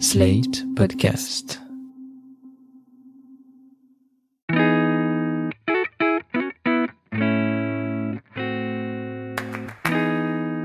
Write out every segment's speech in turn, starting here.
Slate Podcast.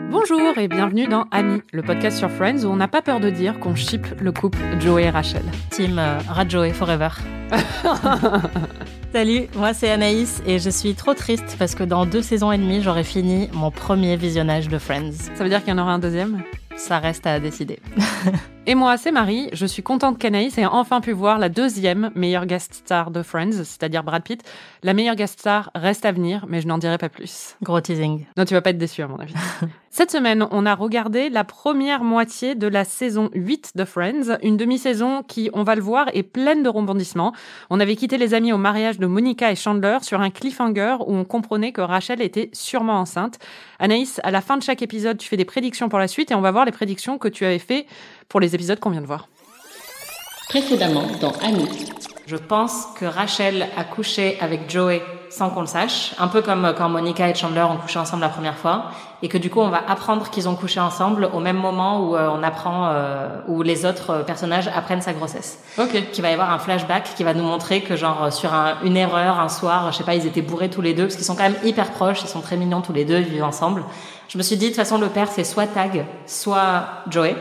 Bonjour et bienvenue dans Ami, le podcast sur Friends où on n'a pas peur de dire qu'on ship le couple Joey et Rachel. Team euh, Rajoy Forever. Salut, moi c'est Anaïs et je suis trop triste parce que dans deux saisons et demie, j'aurai fini mon premier visionnage de Friends. Ça veut dire qu'il y en aura un deuxième? Ça reste à décider. Et moi, c'est Marie. Je suis contente qu'Anaïs ait enfin pu voir la deuxième meilleure guest star de Friends, c'est-à-dire Brad Pitt. La meilleure guest star reste à venir, mais je n'en dirai pas plus. Gros teasing. Non, tu vas pas être déçu à mon avis. Cette semaine, on a regardé la première moitié de la saison 8 de Friends, une demi-saison qui, on va le voir, est pleine de rebondissements. On avait quitté les amis au mariage de Monica et Chandler sur un cliffhanger où on comprenait que Rachel était sûrement enceinte. Anaïs, à la fin de chaque épisode, tu fais des prédictions pour la suite et on va voir les prédictions que tu avais fait pour les épisodes qu'on vient de voir. Précédemment dans Annie. Je pense que Rachel a couché avec Joey sans qu'on le sache, un peu comme quand Monica et Chandler ont couché ensemble la première fois, et que du coup on va apprendre qu'ils ont couché ensemble au même moment où euh, on apprend, euh, où les autres personnages apprennent sa grossesse. Ok. Qu'il va y avoir un flashback qui va nous montrer que genre sur un- une erreur un soir, je sais pas, ils étaient bourrés tous les deux parce qu'ils sont quand même hyper proches, ils sont très mignons tous les deux, ils vivent ensemble. Je me suis dit de toute façon le père c'est soit Tag, soit Joey.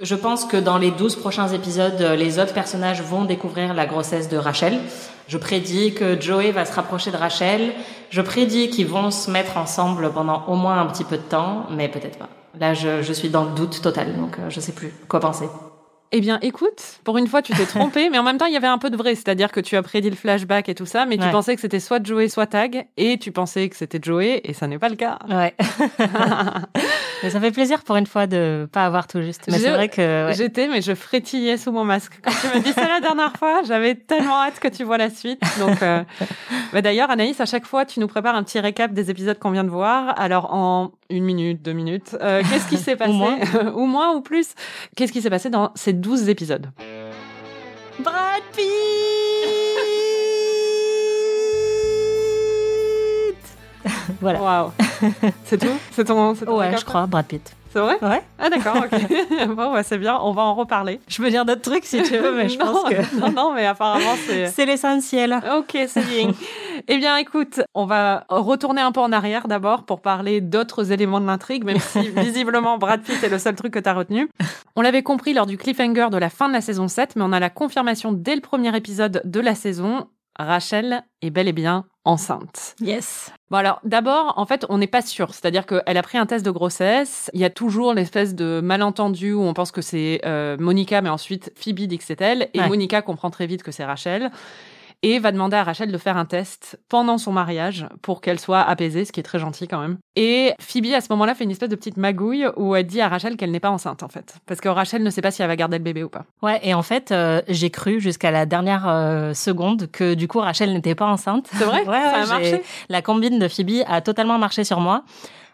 Je pense que dans les 12 prochains épisodes, euh, les autres personnages vont découvrir la grossesse de Rachel. Je prédis que Joey va se rapprocher de Rachel. Je prédis qu'ils vont se mettre ensemble pendant au moins un petit peu de temps, mais peut-être pas. Là, je, je suis dans le doute total, donc euh, je sais plus quoi penser. Eh bien, écoute, pour une fois, tu t'es trompé, mais en même temps, il y avait un peu de vrai, c'est-à-dire que tu as prédit le flashback et tout ça, mais tu pensais que c'était soit Joey, soit Tag, et tu pensais que c'était Joey, et ça n'est pas le cas. Ouais. mais ça fait plaisir pour une fois de pas avoir tout juste. Mais c'est vrai que ouais. J'étais, mais je frétillais sous mon masque. Quand tu me dis ça la dernière fois, j'avais tellement hâte que tu vois la suite. Donc, euh, bah d'ailleurs, Anaïs, à chaque fois, tu nous prépares un petit récap des épisodes qu'on vient de voir. Alors, en une minute, deux minutes, euh, qu'est-ce qui s'est passé moins. ou moins ou plus Qu'est-ce qui s'est passé dans ces douze épisodes Brad Pitt Voilà. Waouh C'est tout? C'est ton, Ouais, je crois, Brad Pitt. C'est vrai? Ouais. Ah d'accord, ok. bon, bah, c'est bien, on va en reparler. Je peux dire d'autres trucs si tu veux, mais je non, pense que non, non, mais apparemment, c'est... c'est l'essentiel. Ok, c'est bien. Eh bien, écoute, on va retourner un peu en arrière d'abord pour parler d'autres éléments de l'intrigue, même si visiblement Brad Pitt est le seul truc que tu as retenu. On l'avait compris lors du cliffhanger de la fin de la saison 7, mais on a la confirmation dès le premier épisode de la saison. Rachel est bel et bien enceinte. Yes. Bon alors d'abord en fait on n'est pas sûr, c'est-à-dire qu'elle a pris un test de grossesse, il y a toujours l'espèce de malentendu où on pense que c'est euh, Monica mais ensuite Phoebe dit que c'est elle et Ouais. Monica comprend très vite que c'est Rachel et va demander à Rachel de faire un test pendant son mariage pour qu'elle soit apaisée, ce qui est très gentil quand même. Et Phoebe à ce moment-là fait une espèce de petite magouille où elle dit à Rachel qu'elle n'est pas enceinte en fait, parce que Rachel ne sait pas si elle va garder le bébé ou pas. Ouais, et en fait, euh, j'ai cru jusqu'à la dernière euh, seconde que du coup Rachel n'était pas enceinte. C'est vrai Ouais, Ça a marché La combine de Phoebe a totalement marché sur moi.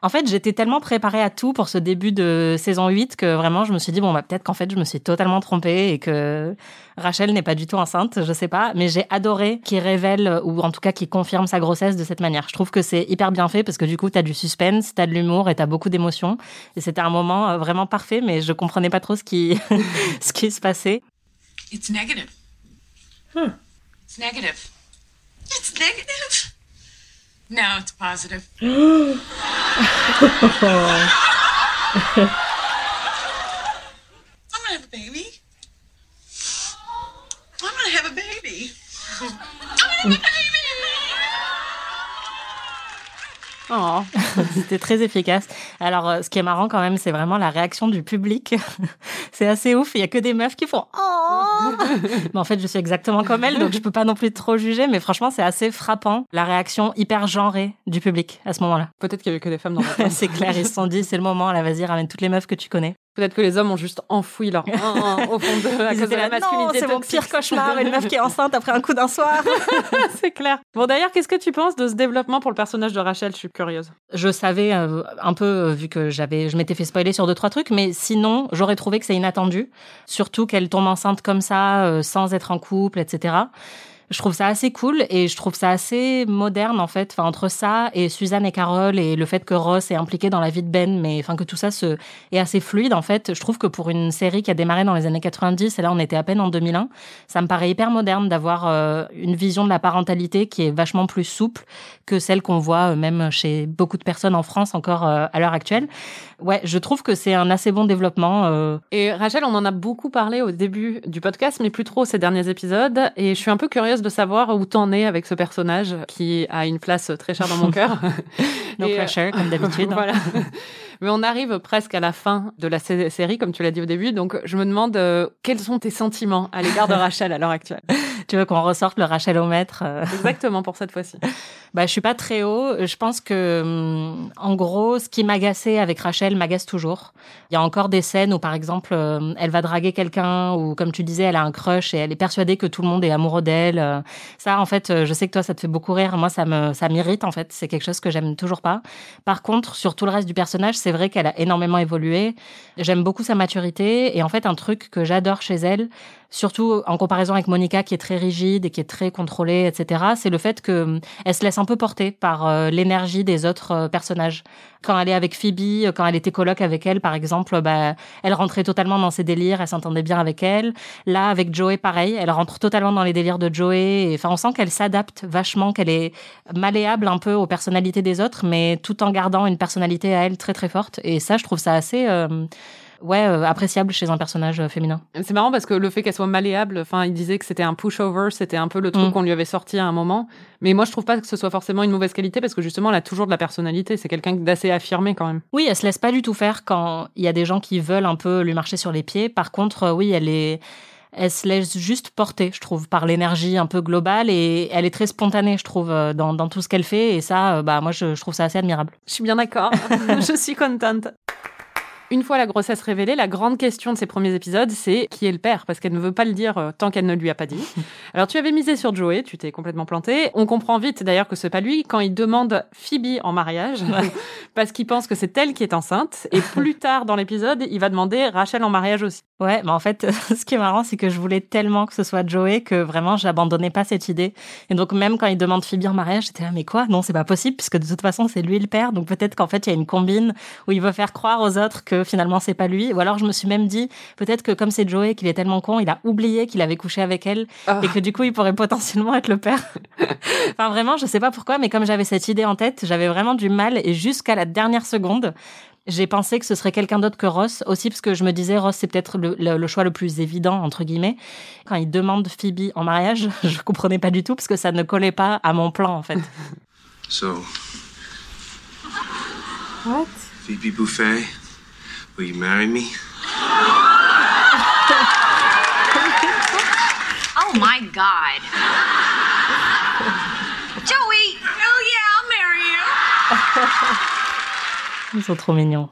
En fait, j'étais tellement préparée à tout pour ce début de saison 8 que vraiment je me suis dit bon bah peut-être qu'en fait je me suis totalement trompée et que Rachel n'est pas du tout enceinte, je sais pas, mais j'ai adoré qu'il révèle ou en tout cas qu'il confirme sa grossesse de cette manière. Je trouve que c'est hyper bien fait parce que du coup t'as du suspense, t'as de l'humour et t'as beaucoup d'émotions et c'était un moment euh, vraiment parfait mais je comprenais pas trop ce qui ce qui se passait. It's negative. It's negative. It's negative. No, it's positive. I'm gonna have a baby. I'm gonna have a baby. I'm gonna have a baby. Oh. C'était très efficace. Alors, euh, ce qui est marrant quand même, c'est vraiment la réaction du public. c'est assez ouf. Il y a que des meufs qui font oh. mais en fait, je suis exactement comme elle, donc je peux pas non plus trop juger. Mais franchement, c'est assez frappant la réaction hyper genrée du public à ce moment-là. Peut-être qu'il y avait que des femmes dans la c'est clair, ils se sont dit c'est le moment. Là, vas-y, ramène toutes les meufs que tu connais. Peut-être que les hommes ont juste enfoui leur au fond d'eux à cause de la là, masculinité c'est mon pire cauchemar, une meuf qui est enceinte après un coup d'un soir. c'est clair. Bon, d'ailleurs, qu'est-ce que tu penses de ce développement pour le personnage de Rachel? Je suis curieuse. Je savais euh, un peu euh, vu que j'avais, je m'étais fait spoiler sur deux trois trucs, mais sinon j'aurais trouvé que c'est inattendu, surtout qu'elle tombe enceinte comme ça, euh, sans être en couple, etc. Je trouve ça assez cool et je trouve ça assez moderne en fait. Enfin, entre ça et Suzanne et Carole et le fait que Ross est impliqué dans la vie de Ben, mais enfin que tout ça se est assez fluide en fait. Je trouve que pour une série qui a démarré dans les années 90 et là on était à peine en 2001, ça me paraît hyper moderne d'avoir euh, une vision de la parentalité qui est vachement plus souple que celle qu'on voit euh, même chez beaucoup de personnes en France encore euh, à l'heure actuelle. Ouais, je trouve que c'est un assez bon développement. Et Rachel, on en a beaucoup parlé au début du podcast, mais plus trop ces derniers épisodes. Et je suis un peu curieuse de savoir où t'en es avec ce personnage qui a une place très chère dans mon cœur. no euh, pressure comme d'habitude. voilà. Mais on arrive presque à la fin de la sé- série, comme tu l'as dit au début. Donc, je me demande euh, quels sont tes sentiments à l'égard de Rachel à l'heure actuelle? Tu veux qu'on ressorte le Rachelomètre euh, Exactement pour cette fois-ci. Bah, je suis pas très haut. Je pense que, hum, en gros, ce qui m'agaçait avec Rachel m'agace toujours. Il y a encore des scènes où, par exemple, elle va draguer quelqu'un ou, comme tu disais, elle a un crush et elle est persuadée que tout le monde est amoureux d'elle. Euh, Ça, en fait, euh, je sais que toi, ça te fait beaucoup rire. Moi, ça me, ça m'irrite, en fait. C'est quelque chose que j'aime toujours pas. Par contre, sur tout le reste du personnage, c'est vrai qu'elle a énormément évolué. J'aime beaucoup sa maturité. Et en fait, un truc que j'adore chez elle, surtout en comparaison avec Monica qui est très rigide et qui est très contrôlée, etc., c'est le fait que hum, elle se laisse un peu porter par euh, l'énergie des autres euh, personnages. Quand elle est avec Phoebe, euh, quand elle était coloc avec elle, par exemple, bah, elle rentrait totalement dans ses délires, elle s'entendait bien avec elle. Là, avec Joey, pareil, elle rentre totalement dans les délires de Joey. Et, Enfin, on sent qu'elle s'adapte vachement, qu'elle est malléable un peu aux personnalités des autres, mais tout en gardant une personnalité à elle très très forte. Et ça, je trouve ça assez... euh, Ouais, euh, appréciable chez un personnage euh, féminin. C'est marrant parce que le fait qu'elle soit malléable, enfin, il disait que c'était un pushover, c'était un peu le truc Mm. qu'on lui avait sorti à un moment. Mais moi, je trouve pas que ce soit forcément une mauvaise qualité parce que justement, elle a toujours de la personnalité. C'est quelqu'un d'assez affirmé quand même. Oui, elle se laisse pas du tout faire quand il y a des gens qui veulent un peu lui marcher sur les pieds. Par contre, euh, oui, elle est, elle se laisse juste porter, je trouve, par l'énergie un peu globale et elle est très spontanée, je trouve, dans, dans tout ce qu'elle fait. Et ça, bah, moi, je, je trouve ça assez admirable. Je suis bien d'accord. je suis contente. Une fois la grossesse révélée, la grande question de ces premiers épisodes, c'est qui est le père Parce qu'elle ne veut pas le dire euh, tant qu'elle ne lui a pas dit. Alors tu avais misé sur Joey, tu t'es complètement planté. On comprend vite d'ailleurs que c'est pas lui quand il demande Phoebe en mariage, parce qu'il pense que c'est elle qui est enceinte. Et plus tard dans l'épisode, il va demander Rachel en mariage aussi. Ouais, mais en fait, ce qui est marrant, c'est que je voulais tellement que ce soit Joey que vraiment, j'abandonnais pas cette idée. Et donc, même quand il demande Phoebe en mariage, j'étais là, mais quoi? Non, c'est pas possible, puisque de toute façon, c'est lui le père. Donc, peut-être qu'en fait, il y a une combine où il veut faire croire aux autres que finalement, c'est pas lui. Ou alors, je me suis même dit, peut-être que comme c'est Joey, qu'il est tellement con, il a oublié qu'il avait couché avec elle. Ah. Et que du coup, il pourrait potentiellement être le père. enfin, vraiment, je sais pas pourquoi, mais comme j'avais cette idée en tête, j'avais vraiment du mal. Et jusqu'à la dernière seconde, j'ai pensé que ce serait quelqu'un d'autre que Ross, aussi parce que je me disais, Ross, c'est peut-être le, le- le choix le plus évident, entre guillemets. Quand il demande Phoebe en mariage, je comprenais pas du tout, parce que ça ne collait pas à mon plan, en fait. So. What? Phoebe Buffet, will you marry me? Oh my God. Joey! Oh yeah, I'll marry you. Ils sont trop mignons.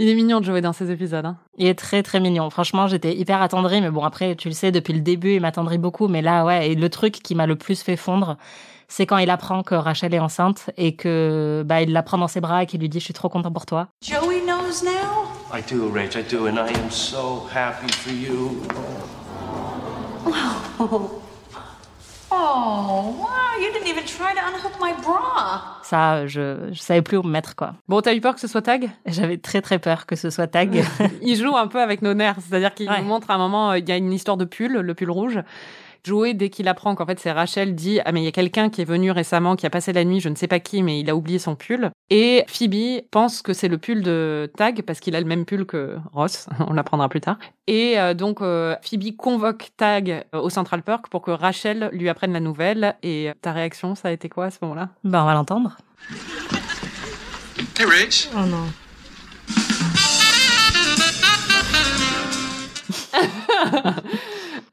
Il est mignon de jouer dans ces épisodes. Hein. Il est très très mignon. Franchement, j'étais hyper attendrie, mais bon, après, tu le sais, depuis le début, il m'attendrit beaucoup. Mais là, ouais, et le truc qui m'a le plus fait fondre, c'est quand il apprend que Rachel est enceinte et que bah il la prend dans ses bras et qu'il lui dit, je suis trop content pour toi. Joey knows now? I do, Rach, I do, and I am so happy for you. Oh, wow, you didn't even try to unhook my bra. Ça, je, je savais plus où me mettre, quoi. Bon, t'as eu peur que ce soit Tag? J'avais très très peur que ce soit Tag. Il joue un peu avec nos nerfs, c'est-à-dire qu'il Ouais. nous montre à un moment, euh, il y a une histoire de pull, le pull rouge. Joey, dès qu'il apprend qu'en fait c'est Rachel, dit Ah, mais il y a quelqu'un qui est venu récemment, qui a passé la nuit, je ne sais pas qui, mais il a oublié son pull. Et Phoebe pense que c'est le pull de Tag, parce qu'il a le même pull que Ross, on l'apprendra plus tard. Et euh, donc euh, Phoebe convoque Tag euh, au Central Park pour que Rachel lui apprenne la nouvelle. Et euh, ta réaction, ça a été quoi à ce moment-là? Ben, on va l'entendre. Hey, Rach. Oh non.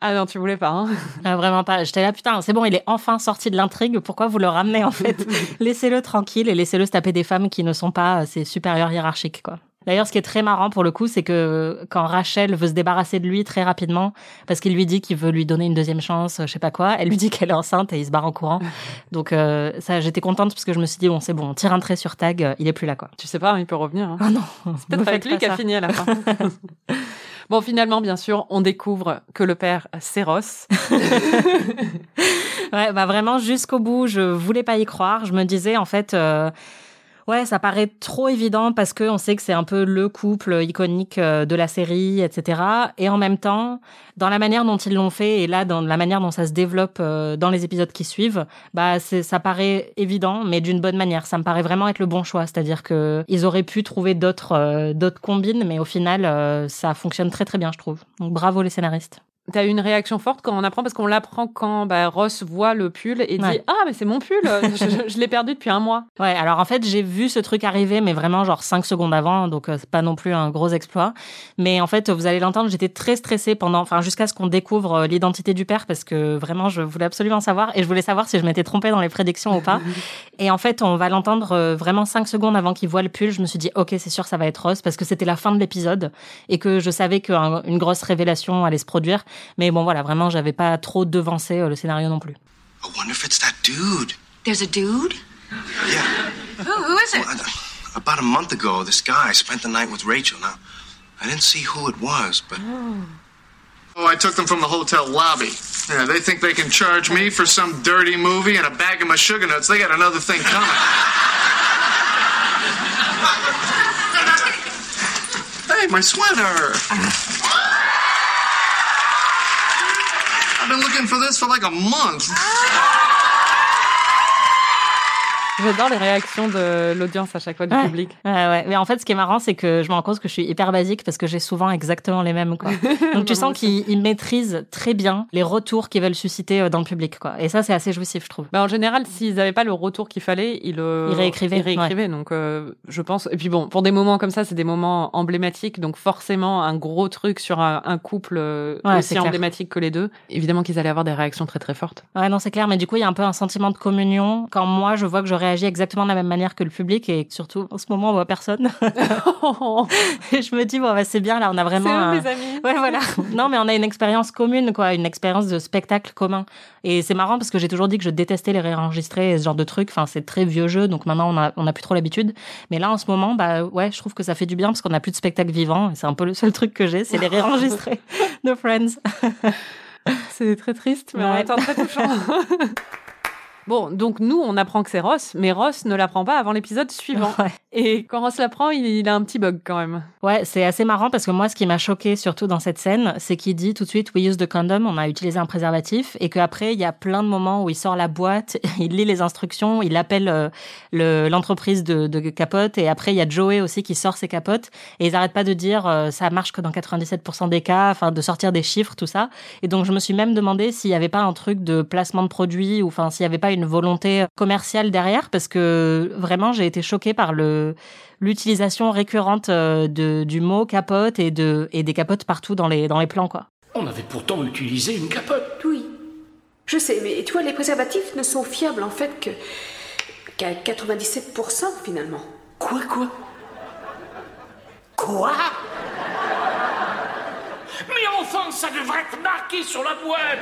Ah non, tu voulais pas, hein Ah, vraiment pas. J'étais là, putain, c'est bon, il est enfin sorti de l'intrigue. Pourquoi vous le ramenez, en fait? Laissez-le tranquille et laissez-le se taper des femmes qui ne sont pas ses supérieurs hiérarchiques, quoi. D'ailleurs, ce qui est très marrant pour le coup, c'est que quand Rachel veut se débarrasser de lui très rapidement, parce qu'il lui dit qu'il veut lui donner une deuxième chance, je sais pas quoi, elle lui dit qu'elle est enceinte et il se barre en courant. Donc euh, ça, j'étais contente parce que je me suis dit bon, c'est bon, on tire un trait sur Tag, euh, il est plus là, quoi. Tu sais pas, il peut revenir. Hein. Ah non, Peut-être me avec lui a fini à la fin. Bon, finalement, bien sûr, on découvre que le père, c'est Ross. ouais, bah vraiment, jusqu'au bout, je voulais pas y croire. Je me disais, en fait, euh, ouais, ça paraît trop évident parce que on sait que c'est un peu le couple iconique euh, de la série, etc. Et en même temps, dans la manière dont ils l'ont fait et là, dans la manière dont ça se développe euh, dans les épisodes qui suivent, bah, ça paraît évident, mais d'une bonne manière. Ça me paraît vraiment être le bon choix. C'est-à-dire que ils auraient pu trouver d'autres, euh, d'autres combines, mais au final, ça fonctionne très très bien, je trouve. Donc bravo les scénaristes. T'as eu une réaction forte quand on apprend, parce qu'on l'apprend quand bah, Ross voit le pull et dit. Ah, mais c'est mon pull, je, je- je l'ai perdu depuis un mois. Ouais, alors en fait, j'ai vu ce truc arriver, mais vraiment genre 5 secondes avant, donc euh, c'est pas non plus un gros exploit. Mais en fait, vous allez l'entendre, j'étais très stressée pendant, enfin, jusqu'à ce qu'on découvre euh, l'identité du père, parce que vraiment, je voulais absolument savoir, et je voulais savoir si je m'étais trompée dans les prédictions ou pas. Et en fait, on va l'entendre euh, vraiment 5 secondes avant qu'il voit le pull. Je me suis dit, ok, c'est sûr, ça va être Ross, parce que c'était la fin de l'épisode, et que je savais qu'une grosse révélation allait se produire. Mais bon, voilà, vraiment, j'avais pas trop devancé euh, le scénario non plus. I wonder if it's that dude. There's a dude? Yeah. Who, who is it? Well, about a month ago, this guy spent the night with Rachel. Now, I didn't see who it was, but Oh, I took them from the hotel lobby. Yeah, they think they can charge me for some dirty movie and a bag of my sugar nuts. They got another thing coming. hey, my sweater. I've been looking for this for like a month. Ah. J'adore les réactions de l'audience à chaque fois du Ouais. public. Ouais, ouais. Mais en fait, ce qui est marrant, c'est que je me rends compte que je suis hyper basique parce que j'ai souvent exactement les mêmes, quoi. Donc, tu sens qu'ils ils maîtrisent très bien les retours qu'ils veulent susciter euh, dans le public, quoi. Et ça, c'est assez jouissif, je trouve. Bah, en général, s'ils n'avaient pas le retour qu'il fallait, ils, euh, Ils réécrivaient, Ils réécrivaient, donc euh, je pense. Et puis bon, pour des moments comme ça, c'est des moments emblématiques, donc forcément un gros truc sur un, un couple euh, aussi clair. emblématique que les deux. Évidemment qu'ils allaient avoir des réactions très très fortes. Ouais, non, c'est clair. Mais du coup, il y a un peu un sentiment de communion quand moi, je vois que je réagis exactement de la même manière que le public et surtout, en ce moment, on voit personne. et je me dis, bon, bah, c'est bien, là, on a vraiment. un- mes amis. Ouais, voilà. Non, mais on a une expérience commune, quoi, une expérience de spectacle commun. Et c'est marrant parce que j'ai toujours dit que je détestais les réenregistrés et ce genre de trucs. Enfin, c'est très vieux jeu, donc maintenant on a, on a plus trop l'habitude. Mais là, en ce moment, bah ouais, je trouve que ça fait du bien parce qu'on a plus de spectacle vivant. Et c'est un peu le seul truc que j'ai, c'est les réenregistrés de Friends. C'est très triste, mais en Ouais. même temps très touchant. Bon, donc nous, on apprend que c'est Ross, mais Ross ne l'apprend pas avant l'épisode suivant. Ouais. Et quand Ross l'apprend, il, il a un petit bug quand même. Ouais, c'est assez marrant parce que moi, ce qui m'a choqué surtout dans cette scène, c'est qu'il dit tout de suite, we use the condom, on a utilisé un préservatif, et qu'après, il y a plein de moments où il sort la boîte, il lit les instructions, il appelle euh, le- l'entreprise de, de capotes, et après, il y a Joey aussi qui sort ses capotes, et ils arrêtent pas de dire, euh, ça marche que dans 97% des cas, enfin, de sortir des chiffres, tout ça. Et donc, je me suis même demandé s'il y avait pas un truc de placement de produits, ou enfin, s'il y avait pas une volonté commerciale derrière, parce que vraiment, j'ai été choquée par le l'utilisation récurrente euh, de, du mot capote et, de, et des capotes partout dans les, dans les plans, quoi. On avait pourtant utilisé une capote. Oui. Je sais, mais tu vois, les préservatifs ne sont fiables en fait que qu'à 97% finalement. Quoi, quoi? Quoi? Mais enfin, ça devrait être marqué sur la boîte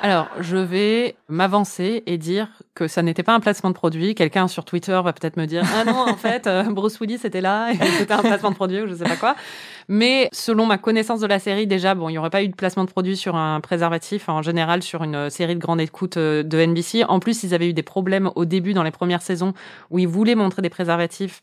Alors, je vais m'avancer et dire que ça n'était pas un placement de produit. Quelqu'un sur Twitter va peut-être me dire Ah non, en fait, euh, Bruce Willis était là et c'était un placement de produit ou je sais pas quoi. Mais selon ma connaissance de la série, déjà, bon, il n'y aurait pas eu de placement de produit sur un préservatif en général sur une euh, série de grande écoute euh, de NBC. En plus, ils avaient eu des problèmes au début dans les premières saisons où ils voulaient montrer des préservatifs.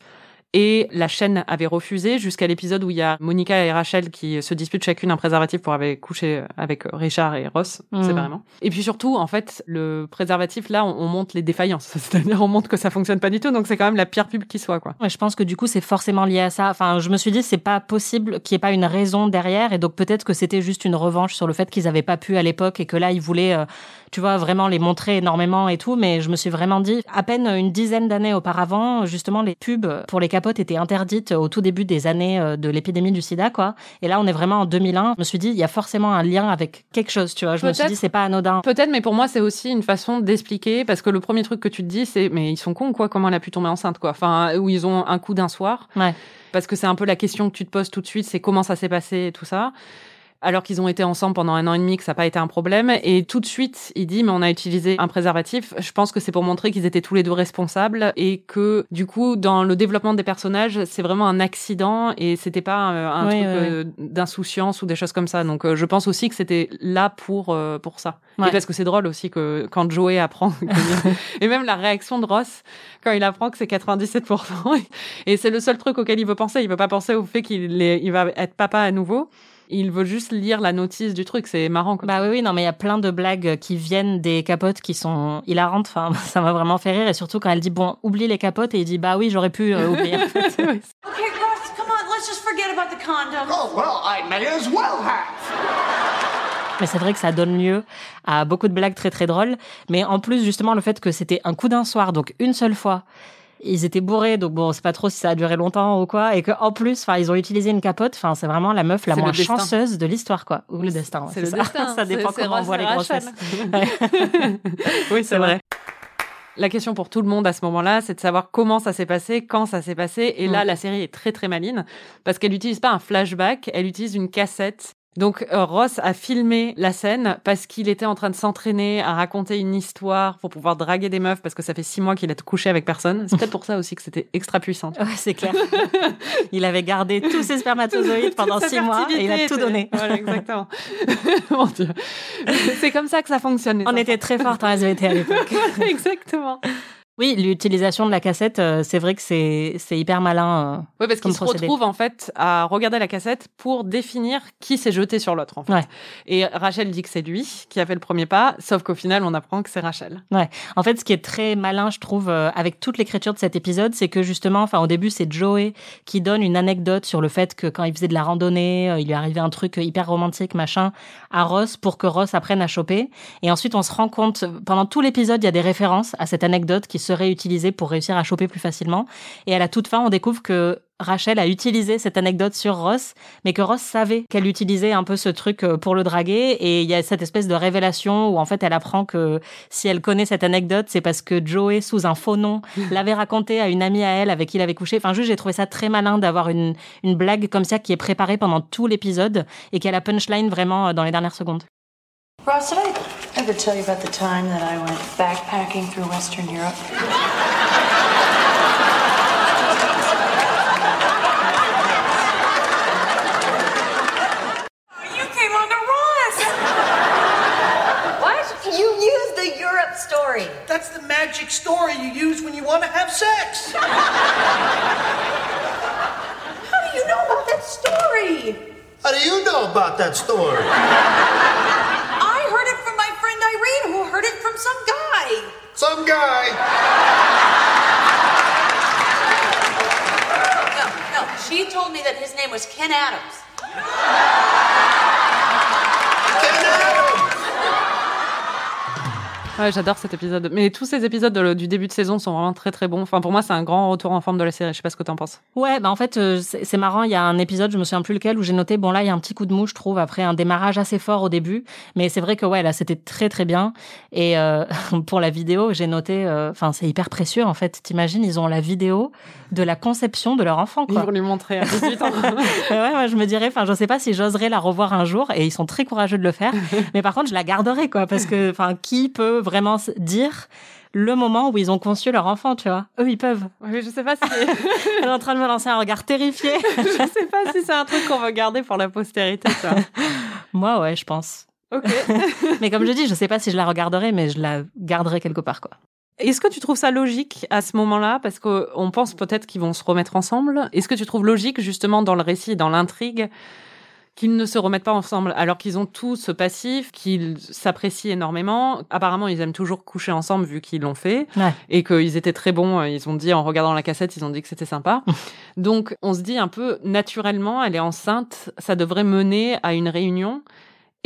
Et la chaîne avait refusé jusqu'à l'épisode où il y a Monica et Rachel qui se disputent chacune un préservatif pour avoir couché avec Richard et Ross Mhm. séparément. Et puis surtout, en fait, le préservatif, là, on, on montre les défaillances. C'est-à-dire, on montre que ça fonctionne pas du tout. Donc, c'est quand même la pire pub qui soit, quoi. Ouais, je pense que du coup, c'est forcément lié à ça. Enfin, je me suis dit, c'est pas possible qu'il n'y ait pas une raison derrière. Et donc, peut-être que c'était juste une revanche sur le fait qu'ils avaient pas pu à l'époque et que là, ils voulaient, euh, tu vois, vraiment les montrer énormément et tout. Mais je me suis vraiment dit, à peine une dizaine d'années auparavant, justement, les pubs pour les capotes étaient interdites au tout début des années euh, de l'épidémie du sida, quoi. Et là, on est vraiment en 2001. Je me suis dit, il y a forcément un lien avec quelque chose, tu vois. Je me suis dit, c'est pas anodin. Peut-être, mais pour moi, c'est aussi une façon d'expliquer, parce que le premier truc que tu te dis, c'est, mais ils sont cons, quoi, comment elle a pu tomber enceinte, quoi? Enfin, où ils ont un coup d'un soir. Ouais. Parce que c'est un peu la question que tu te poses tout de suite, c'est comment ça s'est passé et tout ça. Alors qu'ils ont été ensemble pendant un an et demi, que ça n'a pas été un problème. Et tout de suite, il dit, mais on a utilisé un préservatif. Je pense que c'est pour montrer qu'ils étaient tous les deux responsables et que, du coup, dans le développement des personnages, c'est vraiment un accident et c'était pas euh, un Oui, truc oui, euh, d'insouciance ou des choses comme ça. Donc, euh, je pense aussi que c'était là pour, euh, pour ça. Ouais. Et parce que c'est drôle aussi que quand Joey apprend, et même la réaction de Ross, quand il apprend que c'est 97%, et c'est le seul truc auquel il veut penser. Il veut pas penser au fait qu'il il va être papa à nouveau. Il veut juste lire la notice du truc. C'est marrant. Quoi. Bah oui, oui, non, mais il y a plein de blagues qui viennent des capotes qui sont hilarantes. Enfin, ça m'a vraiment fait rire. Et surtout quand elle dit, bon, oublie les capotes. Et il dit, bah oui, j'aurais pu euh, oublier. en fait. Okay, Ross, come on, let's just forget about the condom. Oh, well, I may as well have. Mais c'est vrai que ça donne lieu à beaucoup de blagues très très drôles. Mais en plus, justement, le fait que c'était un coup d'un soir, donc une seule fois. Ils étaient bourrés, donc bon, c'est pas trop si ça a duré longtemps ou quoi. Et qu'en plus, enfin, ils ont utilisé une capote. Enfin, c'est vraiment la meuf la moins chanceuse de l'histoire, quoi. Ou le destin. ouais, c'est le ça. destin. ça dépend comment on voit les grossesses. oui, c'est vrai. La question pour tout le monde à ce moment-là, c'est de savoir comment ça s'est passé, quand ça s'est passé. Et là, la série est très très maline parce qu'elle n'utilise pas un flashback, elle utilise une cassette. Donc euh, Ross a filmé la scène parce qu'il était en train de s'entraîner à raconter une histoire pour pouvoir draguer des meufs parce que ça fait six mois qu'il a couché avec personne. C'est peut-être pour ça aussi que c'était extra puissant. Ouais, c'est clair. il avait gardé tous ses spermatozoïdes pendant six mois et il a tout donné. Voilà, exactement. Mon Dieu. C'est comme ça que ça fonctionne. On enfants. était très forts en SVT à l'époque. exactement. Oui, l'utilisation de la cassette, euh, c'est vrai que c'est c'est hyper malin. euh. Oui, parce qu'ils se retrouvent en fait à regarder la cassette pour définir qui s'est jeté sur l'autre. En fait. Ouais. Et Rachel dit que c'est lui qui a fait le premier pas, sauf qu'au final, on apprend que c'est Rachel. Ouais. En fait, ce qui est très malin, je trouve, euh, avec toute l'écriture de cet épisode, c'est que justement, enfin, au début, c'est Joey qui donne une anecdote sur le fait que quand il faisait de la randonnée, euh, il lui arrivait un truc hyper romantique, machin, à Ross pour que Ross apprenne à choper. Et ensuite, on se rend compte, pendant tout l'épisode, il y a des références à cette anecdote qui serait utilisée pour réussir à choper plus facilement. Et à la toute fin, on découvre que Rachel a utilisé cette anecdote sur Ross, mais que Ross savait qu'elle utilisait un peu ce truc euh, pour le draguer. Et il y a cette espèce de révélation où en fait elle apprend que si elle connaît cette anecdote, c'est parce que Joey, sous un faux nom, l'avait raconté à une amie à elle avec qui il avait couché. Enfin, juste, j'ai trouvé ça très malin d'avoir une, une blague comme ça qui est préparée pendant tout l'épisode et qui a la punchline vraiment euh, dans les dernières secondes. Ross, did I ever tell you about the time that I went backpacking through Western Europe? Oh, you came on to Ross! What? You used the Europe story. That's the magic story you use when you want to have sex. How do you know about that story? How do you know about that story? I heard it from my friend Irene, who heard it from some guy. Some guy. No, no, she told me that his name was Ken Adams. Ken Adams. Ouais, j'adore cet épisode. Mais tous ces épisodes de- du début de saison sont vraiment très très bons. Enfin, pour moi, c'est un grand retour en forme de la série. Je sais pas ce que t'en penses. Ouais, bah en fait, euh, c'est marrant. Il y a un épisode, je me souviens plus lequel, où j'ai noté, bon là, il y a un petit coup de mou, je trouve, après un démarrage assez fort au début. Mais c'est vrai que ouais, là, c'était très très bien. Et euh, pour la vidéo, j'ai noté, euh, enfin, c'est hyper précieux en fait. T'imagines, ils ont la vidéo de la conception de leur enfant. Ils Quoi. vont lui montrer à 18 ans. ouais, ouais, je me dirais, enfin, je sais pas si j'oserais la revoir un jour, et ils sont très courageux de le faire. mais par contre, je la garderai, quoi, parce que, enfin, qui peut vraiment dire le moment où ils ont conçu leur enfant, tu vois Eux, ils peuvent. Oui, je sais pas si. Elle est en train de me lancer un regard terrifié. je sais pas si c'est un truc qu'on veut garder pour la postérité, ça. Moi, ouais, je pense. Ok. mais comme je dis, je sais pas si je la regarderai, mais je la garderai quelque part, quoi. Est-ce que tu trouves ça logique à ce moment-là? Parce qu'on pense peut-être qu'ils vont se remettre ensemble. Est-ce que tu trouves logique, justement, dans le récit, dans l'intrigue, qu'ils ne se remettent pas ensemble alors qu'ils ont tous ce passif, qu'ils s'apprécient énormément Apparemment, ils aiment toujours coucher ensemble vu qu'ils l'ont fait Ouais. et qu'ils étaient très bons. Ils ont dit, en regardant la cassette, ils ont dit que c'était sympa. Donc, on se dit un peu, naturellement, elle est enceinte, ça devrait mener à une réunion.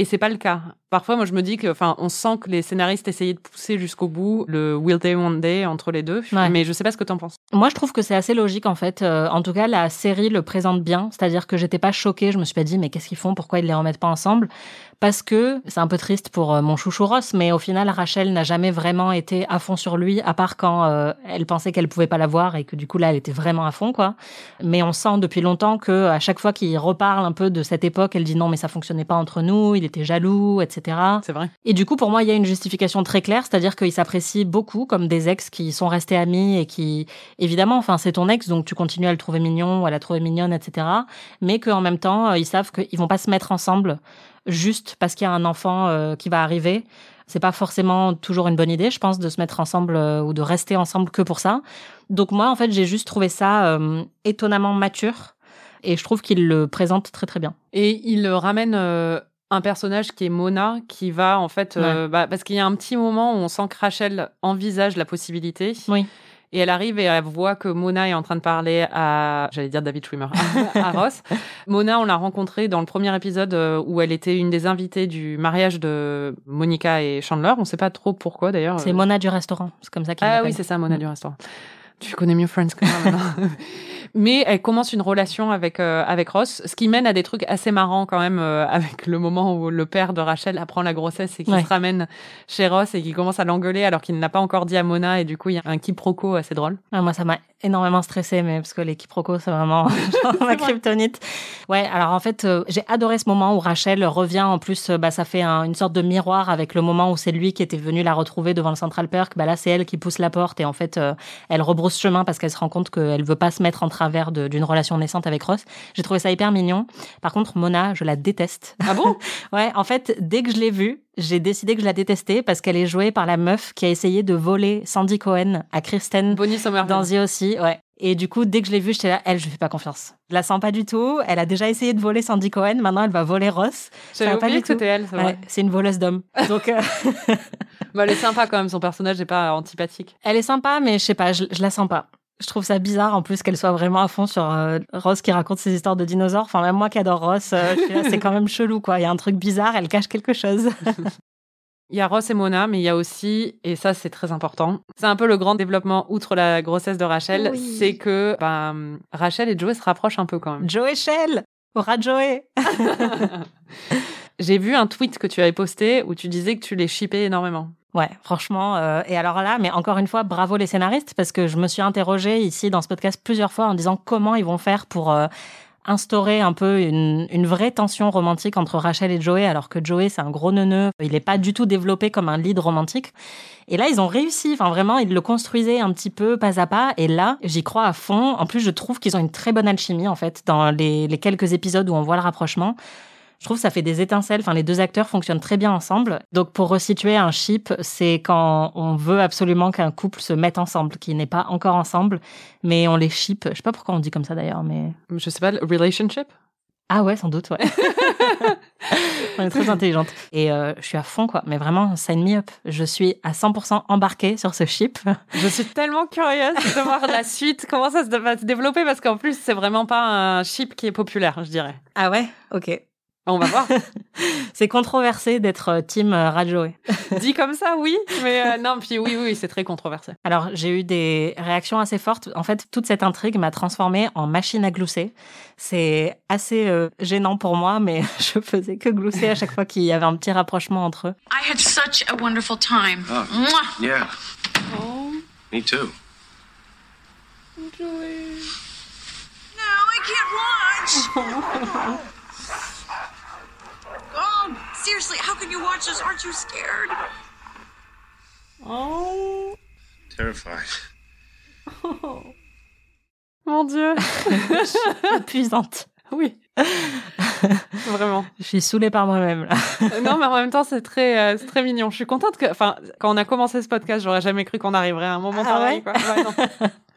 Et c'est pas le cas. Parfois, moi, je me dis que, enfin, on sent que les scénaristes essayaient de pousser jusqu'au bout le Will Day One Day entre les deux. Ouais. Mais je sais pas ce que t'en penses. Moi, je trouve que c'est assez logique en fait. Euh, en tout cas, la série le présente bien, c'est-à-dire que j'étais pas choquée. Je me suis pas dit mais qu'est-ce qu'ils font? Pourquoi ils les remettent pas ensemble? Parce que c'est un peu triste pour euh, mon chouchou Ross, mais au final, Rachel n'a jamais vraiment été à fond sur lui, à part quand euh, elle pensait qu'elle pouvait pas l'avoir et que du coup là, elle était vraiment à fond quoi. Mais on sent depuis longtemps que à chaque fois qu'il reparle un peu de cette époque, elle dit non mais ça fonctionnait pas entre nous, il était jaloux, etc. C'est vrai. Et du coup, pour moi, il y a une justification très claire, c'est-à-dire qu'ils s'apprécient beaucoup comme des ex qui sont restés amis et qui, évidemment, enfin, c'est ton ex, donc tu continues à le trouver mignon ou à la trouver mignonne, etc. Mais qu'en même temps, euh, ils savent qu'ils vont pas se mettre ensemble juste parce qu'il y a un enfant euh, qui va arriver. C'est pas forcément toujours une bonne idée, je pense, de se mettre ensemble euh, ou de rester ensemble que pour ça. Donc moi, en fait, j'ai juste trouvé ça euh, étonnamment mature et je trouve qu'il le présente très très bien. Et il ramène un personnage qui est Mona, qui va en fait, bah, parce qu'il y a un petit moment où on sent que Rachel envisage la possibilité. Oui. Et elle arrive et elle voit que Mona est en train de parler à, j'allais dire David Schwimmer, à Ross. Mona, on l'a rencontrée dans le premier épisode euh, où elle était une des invitées du mariage de Monica et Chandler. On sait pas trop pourquoi d'ailleurs. C'est Mona du restaurant, c'est comme ça qu'il Ah oui, c'est ça, Mona du restaurant. Tu connais mieux Friends que moi maintenant. Mais elle commence une relation avec euh, avec Ross, ce qui mène à des trucs assez marrants quand même, euh, avec le moment où le père de Rachel apprend la grossesse et qu'il Ouais. se ramène chez Ross et qu'il commence à l'engueuler alors qu'il ne l'a pas encore dit à Mona et du coup il y a un quiproquo assez drôle. Ah, moi, ça m'a énormément stressé, mais parce que les quiproquos, c'est vraiment genre ma kryptonite. Ouais, alors en fait, euh, j'ai adoré ce moment où Rachel revient. En plus, euh, bah, ça fait un- une sorte de miroir avec le moment où c'est lui qui était venu la retrouver devant le Central Perk. Bah là, c'est elle qui pousse la porte et en fait, euh, elle rebrousse chemin parce qu'elle se rend compte qu'elle veut pas se mettre en travers d'une relation naissante avec Ross. J'ai trouvé ça hyper mignon. Par contre, Mona, je la déteste. Ah bon Ouais, en fait, dès que je l'ai vue, j'ai décidé que je la détestais parce qu'elle est jouée par la meuf qui a essayé de voler Sandy Cohen à Kristen Bonnie dans The aussi, ouais. Et du coup, dès que je l'ai vue, j'étais là, elle, je lui fais pas confiance. Je la sens pas du tout. Elle a déjà essayé de voler Sandy Cohen. Maintenant, elle va voler Ross. J'avais va pas oublié du que tout. c'était elle, c'est Ouais, vrai. c'est une voleuse d'hommes. Donc, euh, Bah, elle est sympa quand même, son personnage n'est pas antipathique. elle est sympa, mais je sais pas, je, je la sens pas. Je trouve ça bizarre en plus qu'elle soit vraiment à fond sur euh, Ross qui raconte ses histoires de dinosaures. Enfin, même moi qui adore Ross, euh, c'est quand même chelou quoi. Il y a un truc bizarre, elle cache quelque chose. Il y a Ross et Mona, mais il y a aussi, et ça c'est très important, c'est un peu le grand développement outre la grossesse de Rachel, Oui. c'est que bah, Rachel et Joey se rapprochent un peu quand même. Joey Shell Aura Joey J'ai vu un tweet que tu avais posté où tu disais que tu les shippais énormément. Ouais, franchement. euh, et alors là, mais encore une fois, bravo les scénaristes, parce que je me suis interrogée ici dans ce podcast plusieurs fois en disant comment ils vont faire pour euh, instaurer un peu une, une vraie tension romantique entre Rachel et Joey, alors que Joey, c'est un gros neuneu. Il n'est pas du tout développé comme un lead romantique. Et là, ils ont réussi. Enfin, vraiment, ils le construisaient un petit peu pas à pas. Et là, j'y crois à fond. En plus, je trouve qu'ils ont une très bonne alchimie, en fait, dans les, les quelques épisodes où on voit le rapprochement. Je trouve que ça fait des étincelles. Enfin, les deux acteurs fonctionnent très bien ensemble. Donc, pour resituer un ship, c'est quand on veut absolument qu'un couple se mette ensemble, qui n'est pas encore ensemble, mais on les ship. Je sais pas pourquoi on dit comme ça d'ailleurs, mais Je sais pas, le relationship? Ah ouais, sans doute, ouais. on est très intelligente. Et euh, je suis à fond, quoi. Mais vraiment, sign me up. Je suis à 100% embarquée sur ce ship. Je suis tellement curieuse de voir la suite, comment ça va se développer, parce qu'en plus c'est vraiment pas un ship qui est populaire, je dirais. Ah ouais? Ok. On va voir. C'est controversé d'être euh, team euh, Rajoy. Dit comme ça, oui, mais euh, non, puis oui, oui, c'est très controversé. Alors, j'ai eu des réactions assez fortes. En fait, toute cette intrigue m'a transformée en machine à glousser. C'est assez euh, gênant pour moi, mais je faisais que glousser à chaque fois qu'il y avait un petit rapprochement entre eux. I had such a wonderful time. Oh. Mwah! Yeah. Me too. No, I can't watch. Oh, seriously, how can you watch this? Aren't you scared? Oh, Terrified. mon Dieu. Épuisante. Oui. Vraiment. Je suis saoulée par moi-même, là. Euh, Non, mais en même temps, c'est très, euh, c'est très mignon. Je suis contente que, enfin, quand on a commencé ce podcast, j'aurais jamais cru qu'on arriverait à un moment Ah pareil. ouais quoi. Ouais, non.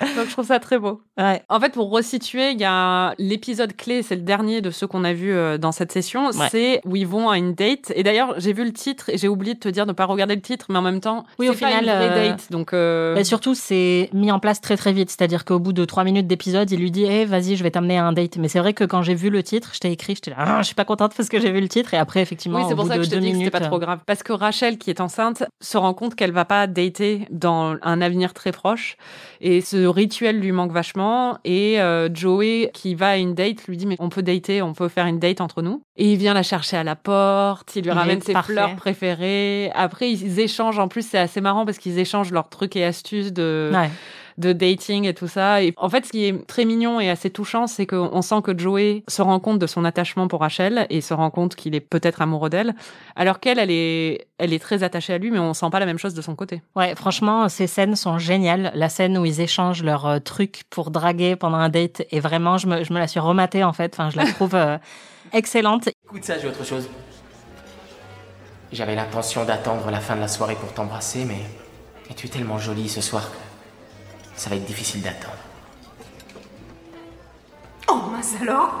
Donc je trouve ça très beau. Ouais. En fait, pour resituer, il y a l'épisode clé, c'est le dernier de ceux qu'on a vu euh, dans cette session, Ouais. c'est où ils vont à une date. Et d'ailleurs, j'ai vu le titre et j'ai oublié de te dire de pas regarder le titre, mais en même temps, Oui, c'est au pas final, une vraie euh, date. Donc euh, Et surtout, c'est mis en place très très vite. C'est-à-dire qu'au bout de trois minutes d'épisode, il lui dit Eh, vas-y, je vais t'amener à un date. Mais c'est vrai que quand j'ai vu le titre, je t'ai écrit, j'étais là, Ah, je suis pas contente parce que j'ai vu le titre. Et après, effectivement, Oui, c'est pour bout ça que je te dis que minutes. c'était pas trop grave. Parce que Rachel, qui est enceinte, se rend compte qu'elle va pas dater dans un avenir très proche. Et ce rituel lui manque vachement. Et euh, Joey, qui va à une date, lui dit, mais on peut dater, on peut faire une date entre nous. Et il vient la chercher à la porte, il lui ramène ses parfait. fleurs préférées. Après, ils échangent, en plus, c'est assez marrant parce qu'ils échangent leurs trucs et astuces de Ouais. De dating et tout ça. Et en fait, ce qui est très mignon et assez touchant, c'est qu'on sent que Joey se rend compte de son attachement pour Rachel et se rend compte qu'il est peut-être amoureux d'elle, alors qu'elle, elle est, elle est très attachée à lui, mais on sent pas la même chose de son côté. Ouais, franchement, ces scènes sont géniales. La scène où ils échangent leurs euh, trucs pour draguer pendant un date, et vraiment, je me, je me la suis rematée en fait. Enfin, je la trouve euh, excellente. Écoute ça, j'ai autre chose. J'avais l'intention d'attendre la fin de la soirée pour t'embrasser, mais... mais tu es tellement jolie ce soir que ça va être difficile d'attendre. Oh mince alors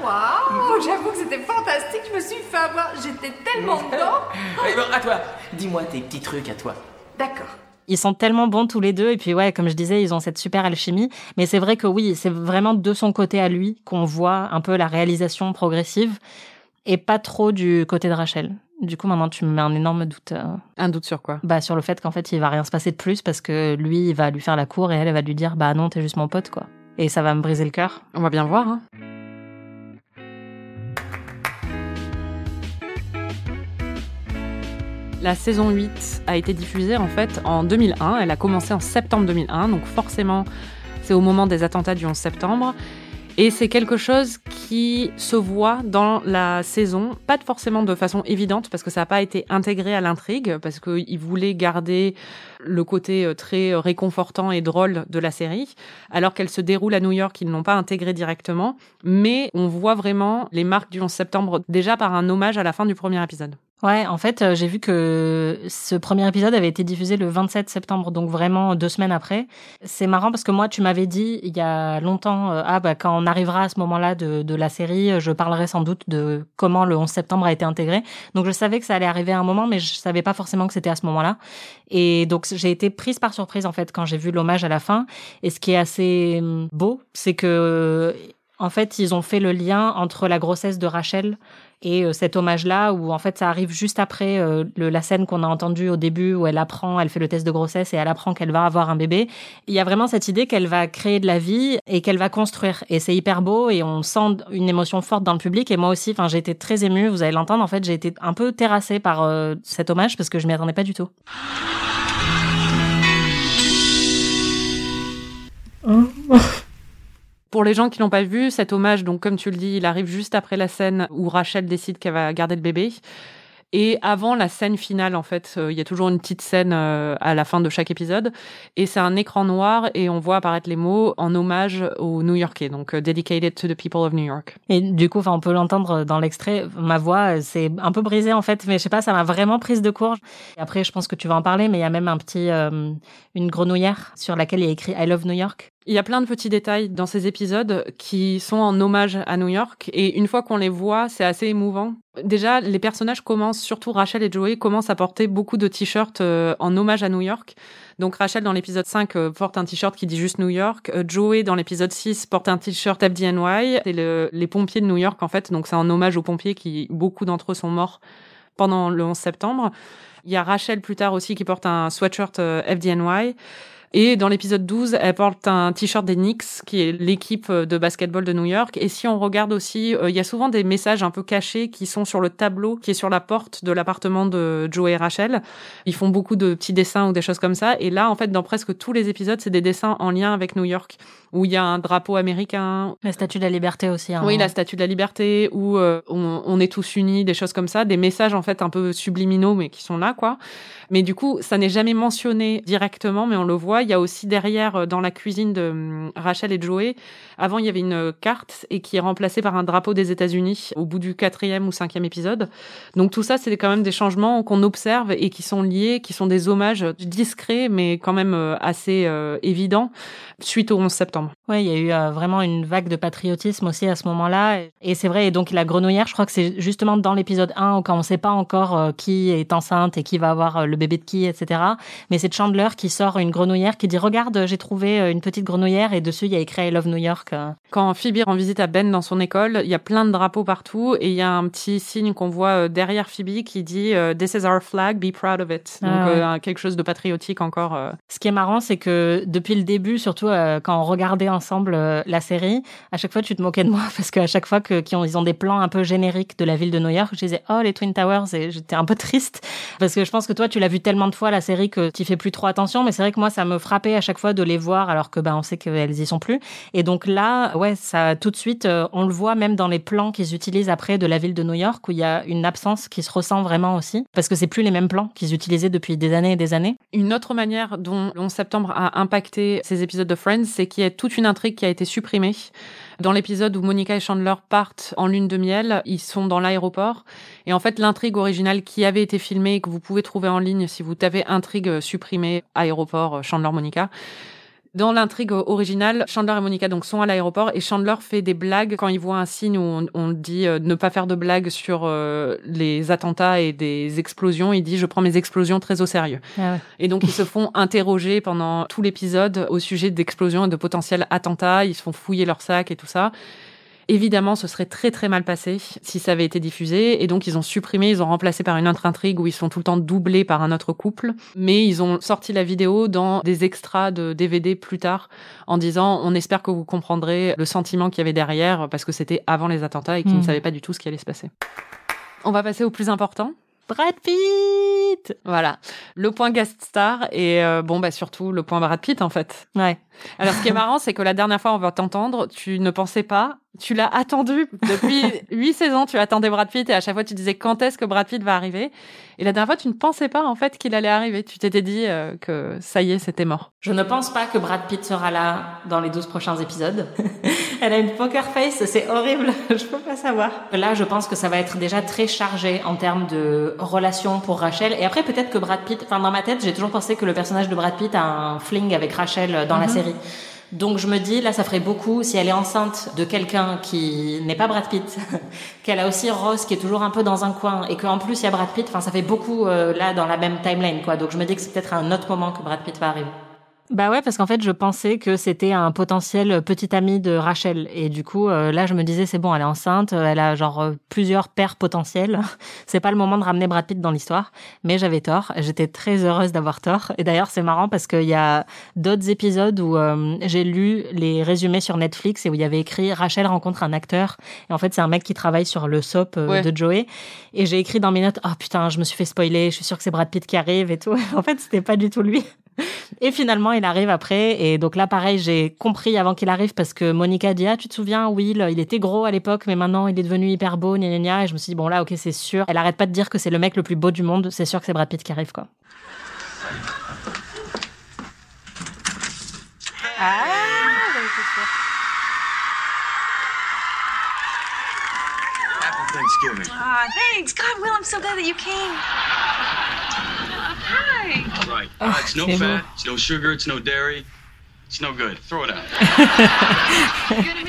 Waouh J'avoue que c'était fantastique, je me suis fait avoir, j'étais tellement dedans Allez, bon, à toi Dis-moi tes petits trucs à toi. D'accord. Ils sont tellement bons tous les deux. Et puis, ouais, comme je disais, ils ont cette super alchimie. Mais c'est vrai que oui, c'est vraiment de son côté à lui qu'on voit un peu la réalisation progressive et pas trop du côté de Rachel. Du coup, maintenant, tu me mets un énorme doute. euh, Un doute sur quoi? Bah, sur le fait qu'en fait, il va rien se passer de plus parce que lui, il va lui faire la cour et elle, elle va lui dire, bah non, t'es juste mon pote, quoi. Et ça va me briser le cœur. On va bien voir. hein. La saison 8 a été diffusée en fait en 2001. Elle a commencé en septembre 2001, donc forcément c'est au moment des attentats du 11 septembre. Et c'est quelque chose qui se voit dans la saison, pas forcément de façon évidente, parce que ça n'a pas été intégré à l'intrigue, parce qu'ils voulaient garder le côté euh, très réconfortant et drôle de la série, alors qu'elle se déroule à New York, ils ne l'ont pas intégré directement, mais on voit vraiment les marques du 11 septembre déjà par un hommage à la fin du premier épisode. Ouais, en fait, euh, j'ai vu que ce premier épisode avait été diffusé le 27 septembre, donc vraiment deux semaines après. C'est marrant parce que moi, tu m'avais dit il y a longtemps, euh, ah bah quand on arrivera à ce moment-là de, de la série, euh, je parlerai sans doute de comment le 11 septembre a été intégré. Donc je savais que ça allait arriver à un moment, mais je savais pas forcément que c'était à ce moment-là. Et donc j'ai été prise par surprise en fait quand j'ai vu l'hommage à la fin. Et ce qui est assez hum, beau, c'est que en fait, ils ont fait le lien entre la grossesse de Rachel et euh, cet hommage-là, où en fait ça arrive juste après euh, le- la scène qu'on a entendue au début, où elle apprend, elle fait le test de grossesse et elle apprend qu'elle va avoir un bébé. Il y a vraiment cette idée qu'elle va créer de la vie et qu'elle va construire. Et c'est hyper beau et on sent une émotion forte dans le public. Et moi aussi, enfin, j'ai été très émue, vous allez l'entendre. En fait, j'ai été un peu terrassée par euh, cet hommage parce que je m'y attendais pas du tout. Pour les gens qui l'ont pas vu, cet hommage, donc comme tu le dis, il arrive juste après la scène où Rachel décide qu'elle va garder le bébé. Et avant la scène finale, en fait, euh, il y a toujours une petite scène euh, à la fin de chaque épisode. Et c'est un écran noir et on voit apparaître les mots en hommage aux New-Yorkais, donc euh, dedicated to the people of New York. Et du coup, on peut l'entendre dans l'extrait. Ma voix, c'est un peu brisée en fait, mais je sais pas, ça m'a vraiment prise de court. Et après, je pense que tu vas en parler, mais il y a même un petit, une grenouillère sur laquelle il y a écrit I love New York. Il y a plein de petits détails dans ces épisodes qui sont en hommage à New York. Et une fois qu'on les voit, c'est assez émouvant. Déjà, les personnages commencent, surtout Rachel et Joey, commencent à porter beaucoup de t-shirts euh, en hommage à New York. Donc Rachel, dans l'épisode 5, euh, porte un t-shirt qui dit juste New York. Euh, Joey, dans l'épisode 6, porte un t-shirt FDNY. C'est le, les pompiers de New York, en fait. Donc c'est un hommage aux pompiers qui, beaucoup d'entre eux sont morts pendant le 11 septembre. Il y a Rachel plus tard aussi qui porte un sweatshirt FDNY. Et dans l'épisode 12, elle porte un t-shirt des Knicks, qui est l'équipe de basketball de New York. Et si on regarde aussi, euh, il y a souvent des messages un peu cachés qui sont sur le tableau qui est sur la porte de l'appartement de Joe et Rachel. Ils font beaucoup de petits dessins ou des choses comme ça. Et là, en fait, dans presque tous les épisodes, c'est des dessins en lien avec New York, où il y a un drapeau américain. La statue de la liberté aussi. hein. Oui, la statue de la liberté, où euh, on, on est tous unis, des choses comme ça, des messages en fait un peu subliminaux, mais qui sont là, quoi. Mais du coup, ça n'est jamais mentionné directement, mais on le voit il y a aussi derrière, euh, dans la cuisine de hum, Rachel et Joey, avant, il y avait une euh, carte et qui est remplacée par un drapeau des États-Unis au bout du quatrième ou cinquième épisode. Donc tout ça, c'est quand même des changements qu'on observe et qui sont liés, qui sont des hommages discrets, mais quand même euh, assez évidents suite au 11 septembre. Ouais, il y a eu vraiment une vague de patriotisme aussi à ce moment-là. Et c'est vrai, et donc la grenouillère, je crois que c'est justement dans l'épisode 1, quand on sait pas encore qui est enceinte et qui va avoir le bébé de qui, etc. Mais c'est Chandler qui sort une grenouillère qui dit, regarde, j'ai trouvé euh, une petite grenouillère et dessus, il y a écrit I love New York. euh. Quand Phoebe rend visite à Ben dans son école, il y a plein de drapeaux partout et il y a un petit signe qu'on voit euh, derrière Phoebe qui dit euh, This is our flag, be proud of it. Donc Ah ouais. euh, quelque chose de patriotique encore. euh. Ce qui est marrant, c'est que depuis le début, surtout euh, quand on regardait ensemble euh, la série, à chaque fois tu te moquais de moi parce qu'à chaque fois que qu'ils ont, ils ont des plans un peu génériques de la ville de New York, je disais oh les Twin Towers et j'étais un peu triste parce que je pense que toi tu l'as vu tellement de fois la série que tu fais plus trop attention, mais c'est vrai que moi ça me frappait à chaque fois de les voir alors que ben on sait qu'elles y sont plus. Et donc là, ouais, ça tout de suite euh, on le voit même dans les plans qu'ils utilisent après de la ville de New York où il y a une absence qui se ressent vraiment aussi parce que c'est plus les mêmes plans qu'ils utilisaient depuis des années et des années. Une autre manière dont le 11 septembre a impacté ces épisodes de Friends, c'est qu'il y a toute une intrigue qui a été supprimée. Dans l'épisode où Monica et Chandler partent en lune de miel, ils sont dans l'aéroport. Et en fait, l'intrigue originale qui avait été filmée et que vous pouvez trouver en ligne si vous tapez intrigue supprimée aéroport Chandler-Monica, dans l'intrigue originale, Chandler et Monica donc sont à l'aéroport et Chandler fait des blagues quand il voit un signe où on, on dit euh, ne pas faire de blagues sur euh, les attentats et des explosions. Il dit je prends mes explosions très au sérieux. Ah ouais. Et donc ils se font interroger pendant tout l'épisode au sujet d'explosions et de potentiels attentats. Ils se font fouiller leur sac et tout ça. Évidemment, ce serait très très mal passé si ça avait été diffusé. Et donc, ils ont supprimé, ils ont remplacé par une autre intrigue où ils sont tout le temps doublés par un autre couple. Mais ils ont sorti la vidéo dans des extras de DVD plus tard en disant on espère que vous comprendrez le sentiment qu'il y avait derrière parce que c'était avant les attentats et qu'ils ne savaient pas du tout ce qui allait se passer. On va passer au plus important. Brad Pitt Voilà, le point guest star et euh, bon bah surtout le point Brad Pitt en fait. Ouais. Alors ce qui est marrant c'est que la dernière fois on va t'entendre, tu ne pensais pas, tu l'as attendu depuis huit saisons, tu attendais Brad Pitt et à chaque fois tu disais quand est-ce que Brad Pitt va arriver? Et la dernière fois tu ne pensais pas en fait qu'il allait arriver, tu t'étais dit euh, que ça y est c'était mort. Je ne pense pas que Brad Pitt sera là dans les 12 prochains épisodes. Elle a une poker face, c'est horrible, je peux pas savoir. Là, je pense que ça va être déjà très chargé en termes de relation pour Rachel. Et après, peut-être que Brad Pitt, enfin, dans ma tête, j'ai toujours pensé que le personnage de Brad Pitt a un fling avec Rachel dans la Mhm. série. Donc je me dis, là, ça ferait beaucoup si elle est enceinte de quelqu'un qui n'est pas Brad Pitt, qu'elle a aussi Ross qui est toujours un peu dans un coin, et qu'en plus il y a Brad Pitt, enfin ça fait beaucoup euh, là dans la même timeline, quoi. Donc je me dis que c'est peut-être à un autre moment que Brad Pitt va arriver. Bah ouais, parce qu'en fait, je pensais que c'était un potentiel petit ami de Rachel. Et du coup, euh, là, je me disais, c'est bon, elle est enceinte, elle a genre euh, plusieurs pères potentiels. c'est pas le moment de ramener Brad Pitt dans l'histoire. Mais j'avais tort. J'étais très heureuse d'avoir tort. Et d'ailleurs, c'est marrant parce qu'il y a d'autres épisodes où euh, j'ai lu les résumés sur Netflix et où il y avait écrit Rachel rencontre un acteur. Et en fait, c'est un mec qui travaille sur le soap euh, Ouais. de Joey. Et j'ai écrit dans mes notes, oh putain, je me suis fait spoiler, je suis sûre que c'est Brad Pitt qui arrive et tout. en fait, c'était pas du tout lui. Et finalement, il arrive après. Et donc là, pareil, j'ai compris avant qu'il arrive parce que Monica dit, ah, tu te souviens, Will, il était gros à l'époque, mais maintenant il est devenu hyper beau, gna gna gna. Et je me suis dit, bon là, ok, c'est sûr. Elle arrête pas de dire que c'est le mec le plus beau du monde. C'est sûr que c'est Brad Pitt qui arrive, quoi. Ah, Happy Thanksgiving. Ah, thanks. God, Will, I'm so glad that you came. Hi. Right. Oh, Uh, it's no c'est fat, it's no sugar, it's no dairy. It's no good. Throw it out.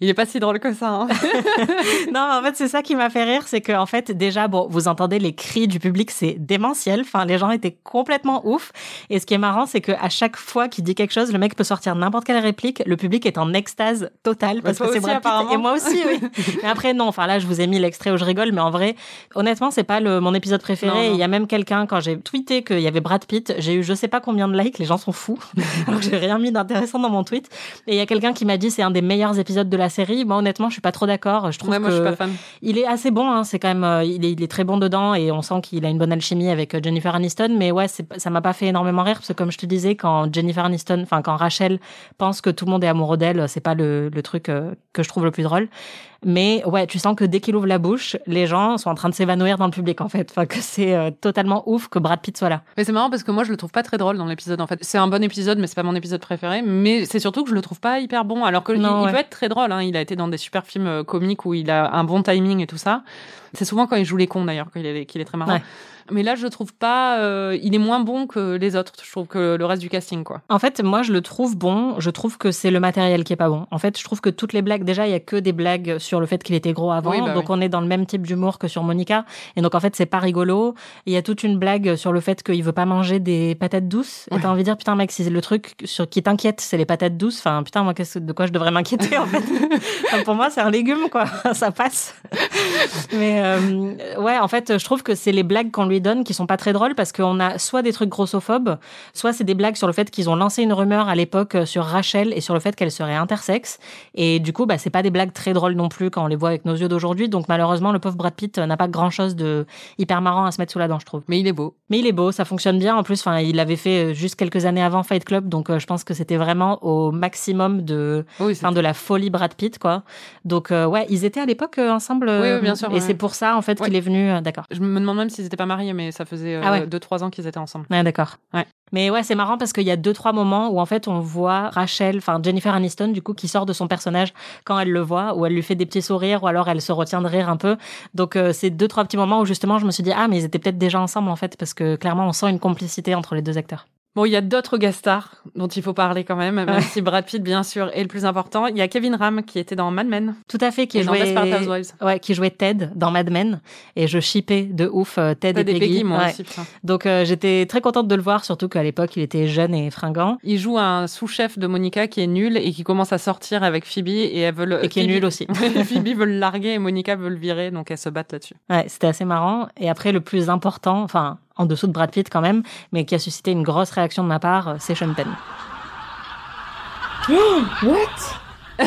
Il est pas si drôle que ça. Hein. non, mais en fait, c'est ça qui m'a fait rire, c'est que en fait, déjà, bon, vous entendez les cris du public, c'est démentiel. Enfin, les gens étaient complètement ouf. Et ce qui est marrant, c'est que à chaque fois qu'il dit quelque chose, le mec peut sortir n'importe quelle réplique, le public est en extase totale parce Bah, que toi c'est Brad Pitt. Et moi aussi, oui. mais après, non. Enfin, là, je vous ai mis l'extrait où je rigole, mais en vrai, honnêtement, c'est pas le, mon épisode préféré. Non, non. Il y a même quelqu'un quand j'ai tweeté qu'il y avait Brad Pitt, j'ai eu je sais pas combien de likes. Les gens sont fous. Alors que j'ai rien mis d'intéressant dans mon tweet. Et il y a quelqu'un qui m'a dit c'est un des meilleurs épisodes de la série. Moi, honnêtement, je suis pas trop d'accord. Je trouve Ouais, moi, que je suis pas fan. il est assez bon. Hein. C'est quand même, euh, il est, il est très bon dedans et on sent qu'il a une bonne alchimie avec euh, Jennifer Aniston. Mais ouais, ça m'a pas fait énormément rire parce que comme je te disais, quand Jennifer Aniston, enfin quand Rachel pense que tout le monde est amoureux d'elle, c'est pas le, le truc euh, que je trouve le plus drôle. Mais ouais, tu sens que dès qu'il ouvre la bouche, les gens sont en train de s'évanouir dans le public en fait. Enfin que c'est euh, totalement ouf que Brad Pitt soit là. Mais c'est marrant parce que moi je le trouve pas très drôle dans l'épisode en fait. C'est un bon épisode mais c'est pas mon épisode préféré. Mais c'est surtout que je le trouve pas hyper bon alors que Non, il ouais. peut être très drôle. Hein. Il a été dans des super films euh, comiques où il a un bon timing et tout ça. C'est souvent quand il joue les cons d'ailleurs qu'il est, est très marrant. Ouais. Mais là je le trouve pas. euh, il est moins bon que les autres. Je trouve que le reste du casting quoi. En fait, moi, je le trouve bon. Je trouve que c'est le matériel qui est pas bon. En fait, je trouve que toutes les blagues, déjà, il y a que des blagues sur le fait qu'il était gros avant. Oui, bah donc, oui. on est dans le même type d'humour que sur Monica. Et donc, en fait, c'est pas rigolo. Il y a toute une blague sur le fait qu'il veut pas manger des patates douces. Et t'as envie de dire, putain, mec, si le truc sur qui t'inquiète, c'est les patates douces. Enfin, putain, moi, qu'est-ce, de quoi je devrais m'inquiéter, en fait? Enfin, pour moi, c'est un légume, quoi. Ça passe. Mais, euh, ouais, en fait, je trouve que c'est les blagues qu'on lui donne qui sont pas très drôles parce qu'on a soit des trucs grossophobes, soit c'est des blagues sur le fait qu'ils ont lancé une rumeur à l'époque euh, sur Rachel et sur le fait qu'elle serait intersexe. Et du coup, bah, c'est pas des blagues très drôles non plus quand on les voit avec nos yeux d'aujourd'hui. Donc, malheureusement, le pauvre Brad Pitt euh, n'a pas grand chose de hyper marrant à se mettre sous la dent, je trouve. Mais il est beau. Mais il est beau, ça fonctionne bien. En plus, enfin, il avait fait euh, juste quelques années avant Fight Club, donc euh, je pense que c'était vraiment au maximum de, enfin, de la folie Brad Pitt, quoi. Donc, euh, ouais, ils étaient à l'époque ensemble. Oui, oui, bien sûr, Et ouais. c'est pour ça, en fait, qu'il est venu. D'accord. Je me demande même s'ils étaient pas mariés mais ça faisait Ah ouais. 2-3 ans qu'ils étaient ensemble. Ouais, d'accord. Ouais. Mais ouais, c'est marrant parce qu'il y a deux, trois moments où en fait on voit Rachel, enfin Jennifer Aniston, du coup, qui sort de son personnage quand elle le voit, où elle lui fait des petits sourires, ou alors elle se retient de rire un peu. Donc euh, c'est deux, trois petits moments où justement je me suis dit, ah, mais ils étaient peut-être déjà ensemble en fait, parce que clairement on sent une complicité entre les deux acteurs. Bon, il y a d'autres guest stars dont il faut parler quand même, même Ouais. si Brad Pitt, bien sûr, est le plus important. Il y a Kevin Ram qui était dans Mad Men. Tout à fait, qui Et dans jouait, Desperate Housewives. ouais, qui jouait Ted dans Mad Men, et je shippais de ouf euh, Ted, Ted et et Peggy. Peggy, moi Ouais. aussi. Donc euh, j'étais très contente de le voir, surtout qu'à l'époque il était jeune et fringant. Il joue un sous-chef de Monica qui est nul et qui commence à sortir avec Phoebe et elle veut le... Et qui est Phoebe- nul aussi. Phoebe veut le larguer et Monica veut le virer, donc elles se battent là-dessus. Ouais, c'était assez marrant. Et après, le plus important, enfin, en dessous de Brad Pitt quand même, mais qui a suscité une grosse réaction de ma part, euh, c'est Sean Penn. What?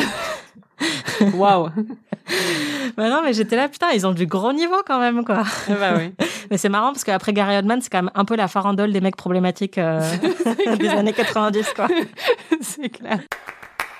Waouh Bah non, mais j'étais là, putain, ils ont du gros niveau quand même, quoi. bah oui. Mais c'est marrant parce qu'après Gary Oldman, c'est quand même un peu la farandole des mecs problématiques euh, des années 90, quoi. c'est clair.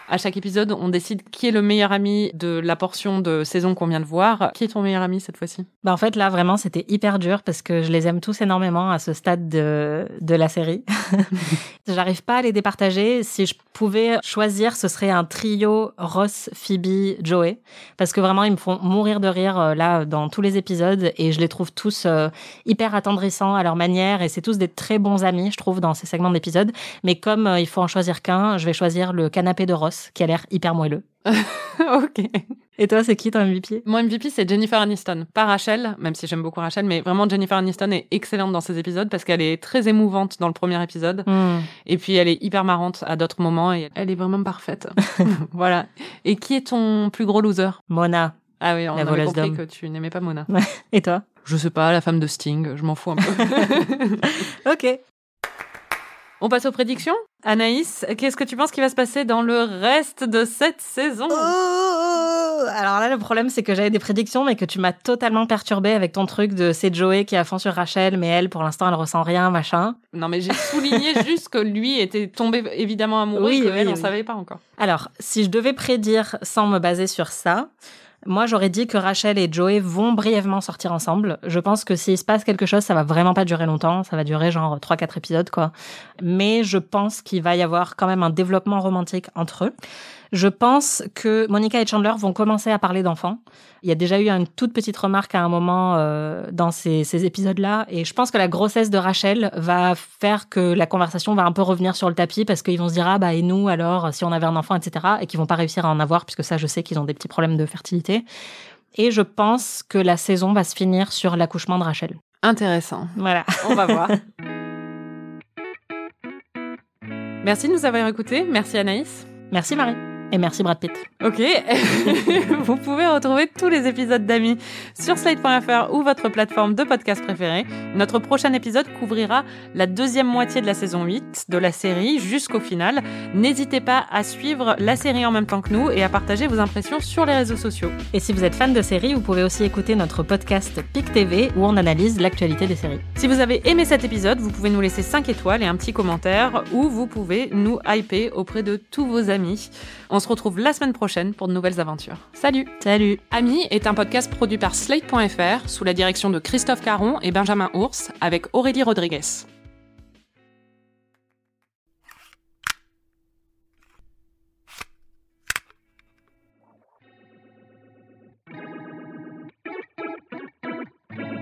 À chaque épisode, on décide qui est le meilleur ami de la portion de saison qu'on vient de voir. Qui est ton meilleur ami cette fois-ci? Bah en fait, là, vraiment, c'était hyper dur parce que je les aime tous énormément à ce stade de, de la série. J'arrive pas à les départager. Si je pouvais choisir, ce serait un trio Ross, Phoebe, Joey. Parce que vraiment, ils me font mourir de rire euh, là dans tous les épisodes et je les trouve tous euh, hyper attendrissants à leur manière et c'est tous des très bons amis, je trouve, dans ces segments d'épisodes. Mais comme euh, il faut en choisir qu'un, je vais choisir le canapé de Ross qui a l'air hyper moelleux. ok. Et toi, c'est qui ton MVP Mon MVP, c'est Jennifer Aniston. Pas Rachel, même si j'aime beaucoup Rachel, mais vraiment Jennifer Aniston est excellente dans ces épisodes parce qu'elle est très émouvante dans le premier épisode. Hmm. Et puis elle est hyper marrante à d'autres moments et elle est vraiment parfaite. voilà. Et qui est ton plus gros loser? Mona. Ah oui, on La avait compris que tu n'aimais pas Mona. Ouais. Et toi? Je sais pas, la femme de Sting, je m'en fous un peu. Ok. On passe aux prédictions. Anaïs, qu'est-ce que tu penses qui va se passer dans le reste de cette saison? Oh, Alors là, le problème, c'est que j'avais des prédictions, mais que tu m'as totalement perturbée avec ton truc de c'est Joey qui est à fond sur Rachel, mais elle, pour l'instant, elle ressent rien, machin. Non, mais j'ai souligné juste que lui était tombé évidemment amoureux Oui, et que oui, elle, on oui. savait pas encore. Alors, si je devais prédire sans me baser sur ça, moi, j'aurais dit que Rachel et Joey vont brièvement sortir ensemble. Je pense que s'il se passe quelque chose, ça va vraiment pas durer longtemps. Ça va durer genre 3-4 épisodes, quoi. Mais je pense qu'il va y avoir quand même un développement romantique entre eux. Je pense que Monica et Chandler vont commencer à parler d'enfants. Il y a déjà eu une toute petite remarque à un moment euh, dans ces, ces épisodes-là. Et je pense que la grossesse de Rachel va faire que la conversation va un peu revenir sur le tapis parce qu'ils vont se dire, ah bah et nous alors, si on avait un enfant, etc. Et qu'ils vont pas réussir à en avoir puisque ça, je sais qu'ils ont des petits problèmes de fertilité. Et je pense que la saison va se finir sur l'accouchement de Rachel. Intéressant. Voilà. On va voir. Merci de nous avoir écoutés. Merci Anaïs. Merci Marie. Et merci Brad Pitt. Ok. Vous pouvez retrouver tous les épisodes d'Amis sur slate.fr ou votre plateforme de podcast préférée. Notre prochain épisode couvrira la deuxième moitié de la saison 8 de la série jusqu'au final. N'hésitez pas à suivre la série en même temps que nous et à partager vos impressions sur les réseaux sociaux. Et si vous êtes fan de séries, vous pouvez aussi écouter notre podcast PIC TV où on analyse l'actualité des séries. Si vous avez aimé cet épisode, vous pouvez nous laisser 5 étoiles et un petit commentaire ou vous pouvez nous hyper auprès de tous vos amis. On se retrouve la semaine prochaine pour de nouvelles aventures. Salut Salut Ami est un podcast produit par Slate.fr sous la direction de Christophe Caron et Benjamin Ours avec Aurélie Rodriguez.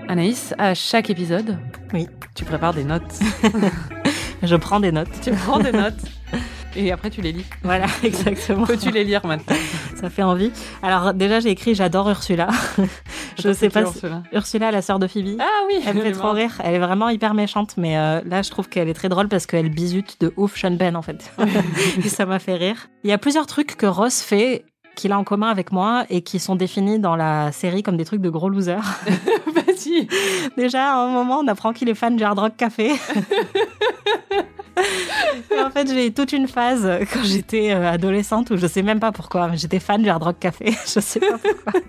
Anaïs, à chaque épisode, Oui. tu prépares des notes. Je prends des notes. tu prends des notes et après tu les lis. Voilà, exactement. Peux-tu les lire maintenant Ça fait envie. Alors déjà, j'ai écrit J'adore Ursula. Je Attends, sais pas si- Ursula Ursula, la sœur de Phoebe. Ah oui, Elle me fait trop rire. Elle est vraiment hyper méchante, mais euh, là, je trouve qu'elle est très drôle parce qu'elle bisute de ouf Sean Penn, en fait. et ça m'a fait rire. Il y a plusieurs trucs que Ross fait qu'il a en commun avec moi et qui sont définis dans la série comme des trucs de gros losers. Vas-y. Déjà, à un moment, on apprend qu'il est fan du Hard Rock Café. En fait, j'ai eu toute une phase quand j'étais euh, adolescente où je sais même pas pourquoi, mais j'étais fan du Hard Rock Café. je sais pas pourquoi.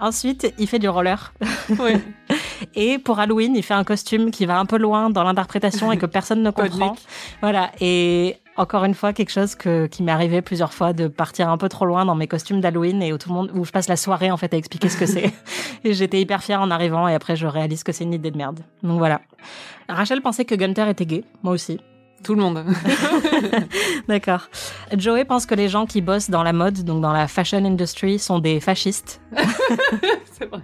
Ensuite, il fait du roller. Oui. Et pour Halloween, il fait un costume qui va un peu loin dans l'interprétation et que personne ne comprend. Voilà. Et encore une fois, quelque chose que, qui m'est arrivé plusieurs fois de partir un peu trop loin dans mes costumes d'Halloween et où tout le monde, où je passe la soirée, en fait, à expliquer ce que c'est. et j'étais hyper fière en arrivant et après, je réalise que c'est une idée de merde. Donc voilà. Rachel pensait que Gunther était gay. Moi aussi. Tout le monde. D'accord. Joey pense que les gens qui bossent dans la mode, donc dans la fashion industry, sont des fascistes. C'est vrai.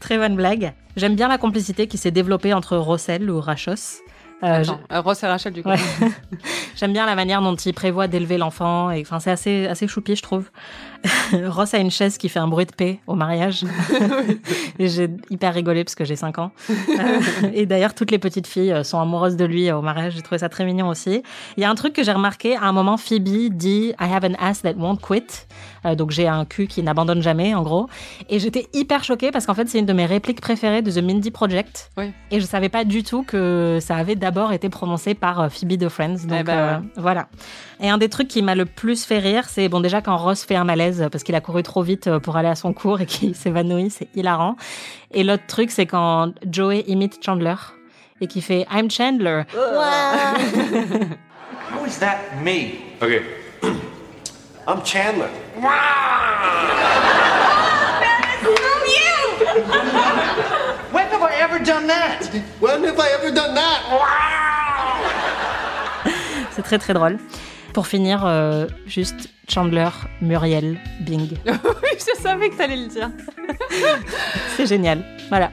Très bonne blague. J'aime bien la complicité qui s'est développée entre Rossel ou Rachos. Euh, Attends, euh, Ross et Rachel du coup. Ouais. J'aime bien la manière dont il prévoit d'élever l'enfant. Et enfin, c'est assez, assez choupi, je trouve. Ross a une chaise qui fait un bruit de paix au mariage. et j'ai hyper rigolé parce que j'ai 5 ans. Euh, et d'ailleurs, toutes les petites filles sont amoureuses de lui au mariage. J'ai trouvé ça très mignon aussi. Il y a un truc que j'ai remarqué. À un moment, Phoebe dit I have an ass that won't quit. Euh, donc j'ai un cul qui n'abandonne jamais, en gros. Et j'étais hyper choquée parce qu'en fait, c'est une de mes répliques préférées de The Mindy Project. Oui. Et je savais pas du tout que ça avait d'abord été prononcé par euh, Phoebe de Friends. Donc Eh ben, euh, ouais. voilà. Et un des trucs qui m'a le plus fait rire, c'est bon déjà quand Ross fait un malaise parce qu'il a couru trop vite euh, pour aller à son cours et qu'il s'évanouit, c'est hilarant. Et l'autre truc, c'est quand Joey imite Chandler et qui fait I'm Chandler. How is that me? Okay. I'm Chandler. When have I ever done that? When have I ever done that? C'est très très drôle. Pour finir, euh, juste Chandler, Muriel, Bing. oui, je savais que t'allais le dire. C'est génial. Voilà.